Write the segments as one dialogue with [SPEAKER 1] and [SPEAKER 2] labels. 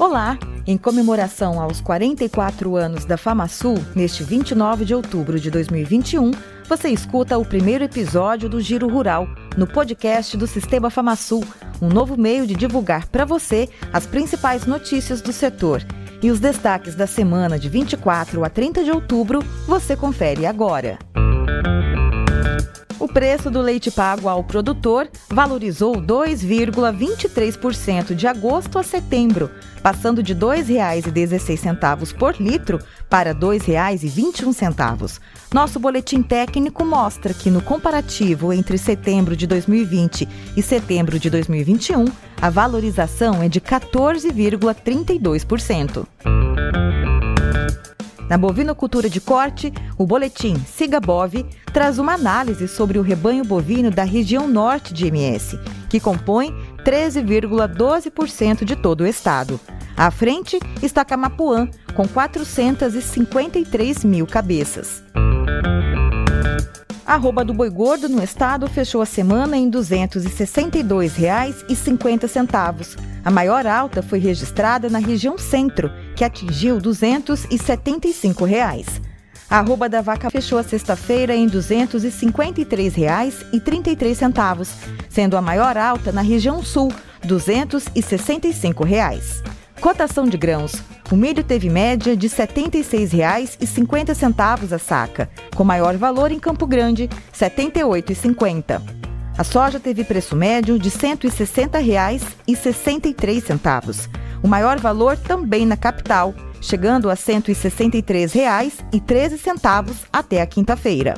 [SPEAKER 1] Olá! Em comemoração aos 44 anos da FamaSul, neste 29 de outubro de 2021, você escuta o primeiro episódio do Giro Rural, no podcast do Sistema FamaSul, um novo meio de divulgar para você as principais notícias do setor. E os destaques da semana de 24 a 30 de outubro você confere agora. Preço do leite pago ao produtor valorizou 2,23% de agosto a setembro, passando de R$ 2,16 por litro para R$ 2,21. Nosso boletim técnico mostra que no comparativo entre setembro de 2020 e setembro de 2021, a valorização é de 14,32%. Na bovinocultura de corte, o boletim Siga Bove traz uma análise sobre o rebanho bovino da região norte de MS, que compõe 13,12% de todo o estado. À frente está Camapuã, com 453 mil cabeças. Arroba do boi gordo no estado fechou a semana em R$ 262,50. A maior alta foi registrada na região centro, que atingiu 275 reais. A arroba da vaca fechou a sexta-feira em R$ 253,33, sendo a maior alta na região sul, 265 reais. Cotação de grãos. O milho teve média de R$ 76,50 a saca, com maior valor em Campo Grande, R$ 78,50. A soja teve preço médio de R$ 160,63. O maior valor também na capital, chegando a R$ 163,13 até a quinta-feira.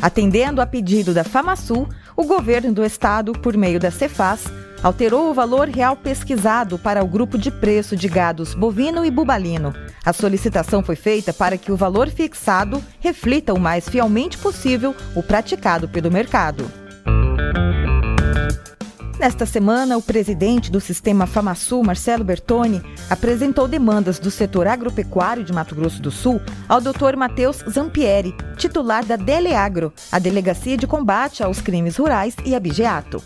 [SPEAKER 1] Atendendo a pedido da FamaSul, o governo do estado, por meio da Cefaz, alterou o valor real pesquisado para o grupo de preço de gados bovino e bubalino. A solicitação foi feita para que o valor fixado reflita o mais fielmente possível o praticado pelo mercado. Nesta semana, o presidente do sistema FamaSul, Marcelo Bertoni, apresentou demandas do setor agropecuário de Mato Grosso do Sul ao Dr. Matheus Zampieri, titular da Deleagro, a Delegacia de Combate aos Crimes Rurais e Abigeato.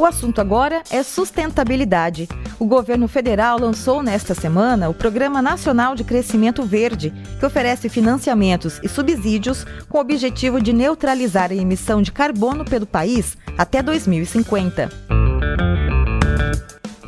[SPEAKER 1] O assunto agora é sustentabilidade. O governo federal lançou nesta semana o Programa Nacional de Crescimento Verde, que oferece financiamentos e subsídios com o objetivo de neutralizar a emissão de carbono pelo país até 2050.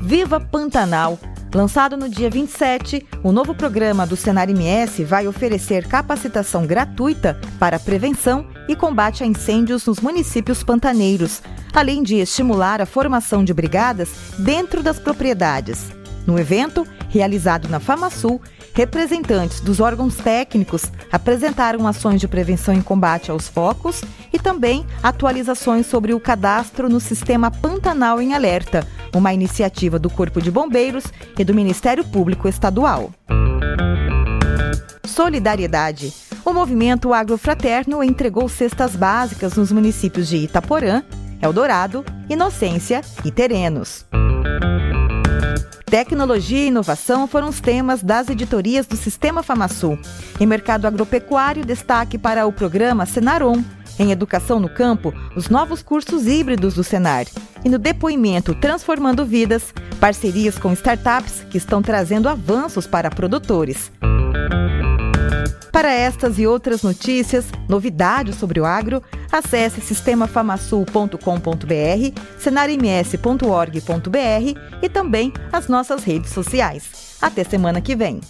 [SPEAKER 1] Viva Pantanal! Lançado no dia 27, o novo programa do Senar MS vai oferecer capacitação gratuita para prevenção e combate a incêndios nos municípios pantaneiros, além de estimular a formação de brigadas dentro das propriedades. No evento, realizado na FamaSul, representantes dos órgãos técnicos apresentaram ações de prevenção e combate aos focos e também atualizações sobre o cadastro no sistema Pantanal em Alerta, uma iniciativa do Corpo de Bombeiros e do Ministério Público Estadual. Solidariedade. O movimento agrofraterno entregou cestas básicas nos municípios de Itaporã, Eldorado, Inocência e Terenos. Tecnologia e inovação foram os temas das editorias do Sistema FamaSul. Em mercado agropecuário, destaque para o programa Senarom. Em educação no campo, os novos cursos híbridos do Senar. E no depoimento Transformando Vidas, parcerias com startups que estão trazendo avanços para produtores. Para estas e outras notícias, novidades sobre o agro, acesse sistemafamasul.com.br, cenarms.org.br e também as nossas redes sociais. Até semana que vem!